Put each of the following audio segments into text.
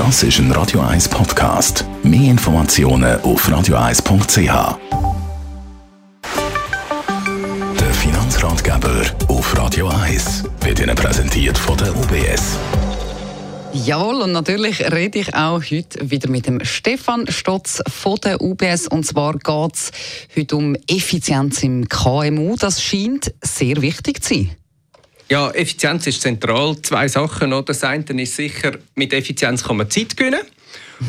Das ist ein Radio 1 Podcast. Mehr Informationen auf radio1.ch. Der Finanzratgeber auf Radio 1 wird Ihnen präsentiert von der UBS. Jawohl, und natürlich rede ich auch heute wieder mit dem Stefan Stotz von der UBS. Und zwar geht es heute um Effizienz im KMU. Das scheint sehr wichtig zu sein. Ja, Effizienz ist zentral. Zwei Sachen. Noch. Das eine ist sicher, mit Effizienz kann man Zeit gewinnen.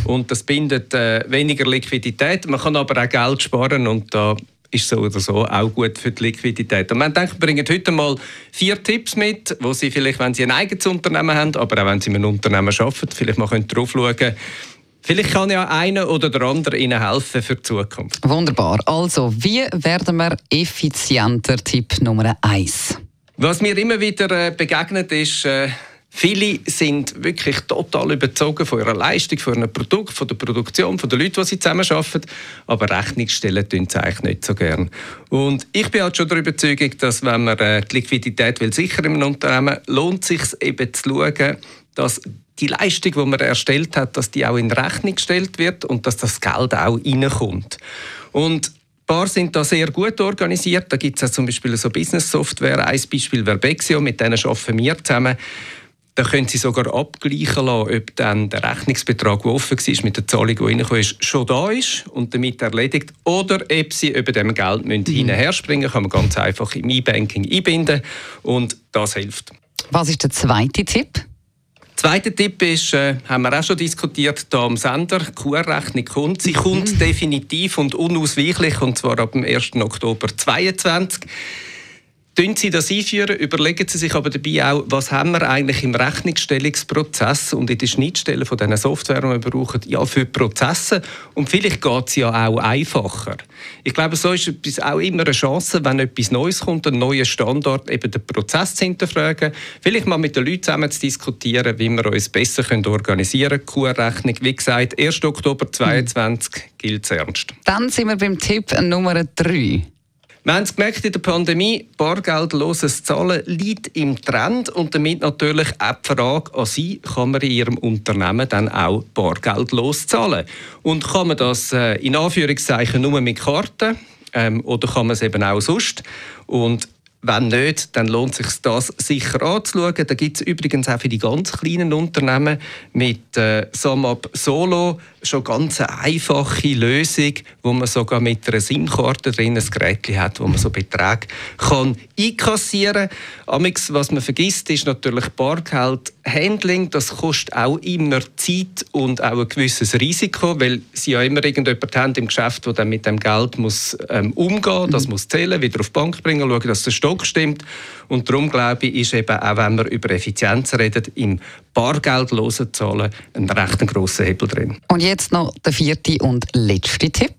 Und das bindet äh, weniger Liquidität. Man kann aber auch Geld sparen und da ist so oder so auch gut für die Liquidität. Und wir denken, wir bringen heute mal vier Tipps mit, wo Sie vielleicht, wenn Sie ein eigenes Unternehmen haben, aber auch wenn Sie in einem Unternehmen arbeiten, vielleicht mal drauf schauen können. Vielleicht kann ja einer oder der andere Ihnen helfen für die Zukunft. Wunderbar. Also, wie werden wir effizienter? Tipp Nummer eins. Was mir immer wieder äh, begegnet ist, äh, Viele sind wirklich total überzogen von ihrer Leistung, von ihrem Produkt, von der Produktion, von den Leuten, die sie zusammenarbeiten. Aber Rechnung stellen tun sie eigentlich nicht so gern. Und ich bin halt schon der Überzeugung, dass wenn man äh, die Liquidität will sicher im Unternehmen, lohnt sich eben zu schauen, dass die Leistung, die man erstellt hat, dass die auch in Rechnung gestellt wird und dass das Geld auch reinkommt. Und paar sind da sehr gut organisiert. Da gibt es zum Beispiel so Business-Software. Ein Beispiel Verbexio, mit denen arbeiten wir zusammen. Da können Sie sogar abgleichen lassen, ob dann der Rechnungsbetrag, der offen war, mit der Zahlung, die reingekommen ist, schon da ist und damit erledigt. Oder ob Sie über dem Geld mhm. hinterher springen kann man ganz einfach im E-Banking einbinden und das hilft. Was ist der zweite Tipp? Zweiter Tipp ist, äh, haben wir auch schon diskutiert, hier am Sender, QR-Rechnung kommt. Sie kommt mhm. definitiv und unausweichlich, und zwar ab dem 1. Oktober 2022. Tun Sie das einführen, überlegen Sie sich aber dabei auch, was haben wir eigentlich im Rechnungsstellungsprozess und in den Schnittstellen von diesen Software, die wir brauchen, ja, für Prozesse. Und vielleicht geht es ja auch einfacher. Ich glaube, so ist es auch immer eine Chance, wenn etwas Neues kommt, ein neuer Standard, eben den Prozess zu hinterfragen, vielleicht mal mit den Leuten zusammen zu diskutieren, wie wir uns besser organisieren können. QR-Rechnung, wie gesagt, 1. Oktober 2022 mhm. gilt es ernst. Dann sind wir beim Tipp Nummer 3. Wir haben es gemerkt in der Pandemie, bargeldloses Zahlen liegt im Trend und damit natürlich auch die Frage an Sie, kann man in Ihrem Unternehmen dann auch bargeldlos zahlen? Und kann man das äh, in Anführungszeichen nur mit Karten ähm, oder kann man es eben auch sonst? Und wenn nicht, dann lohnt sich das sicher anzuschauen. Da gibt es übrigens auch für die ganz kleinen Unternehmen mit äh, SumUp Solo schon ganz eine einfache Lösung, wo man sogar mit einer SIM-Karte drin ein Gerät hat, wo man so Beträge kann einkassieren kann. Was man vergisst, ist natürlich Bargeldhandling. Das kostet auch immer Zeit und auch ein gewisses Risiko, weil sie ja immer irgendjemand haben im Geschäft, der dann mit dem Geld muss, ähm, umgehen muss, das muss zählen, wieder auf die Bank bringen, schauen, dass der Stock stimmt. Und darum glaube ich, ist eben auch, wenn wir über Effizienz reden, im bargeldlosen Zahlen ein recht grosser Hebel drin. Und jetzt noch der vierte und letzte Tipp.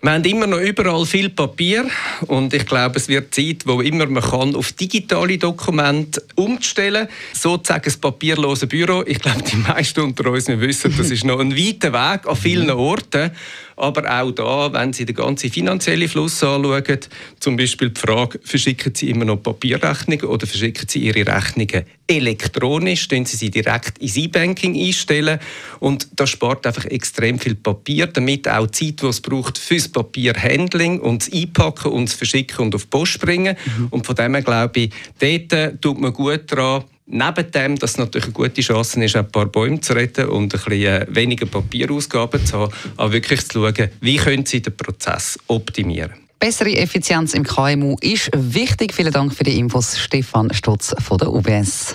Wir haben immer noch überall viel Papier und ich glaube, es wird Zeit, wo immer man kann, auf digitale Dokumente umzustellen. Sozusagen das papierlose Büro. Ich glaube, die meisten unter uns wir wissen, das ist noch ein weiter Weg an vielen Orten. Aber auch da, wenn Sie den ganzen finanziellen Fluss anschauen, zum Beispiel die Frage, verschicken Sie immer noch Papierrechnungen oder verschicken Sie Ihre Rechnungen elektronisch, können Sie sie direkt ins E-Banking einstellen und das spart einfach extrem viel Papier, damit auch die Zeit, die es braucht fürs Papierhandling und das Einpacken und das Verschicken und auf die Post bringen. Mhm. Und von dem her glaube ich, dort tut man gut daran, Neben dem, dass es natürlich eine gute Chance ist, ein paar Bäume zu retten und ein bisschen äh, weniger Papierausgaben zu haben, auch wirklich zu schauen, wie können Sie den Prozess optimieren. Bessere Effizienz im KMU ist wichtig. Vielen Dank für die Infos, Stefan Stutz von der UBS.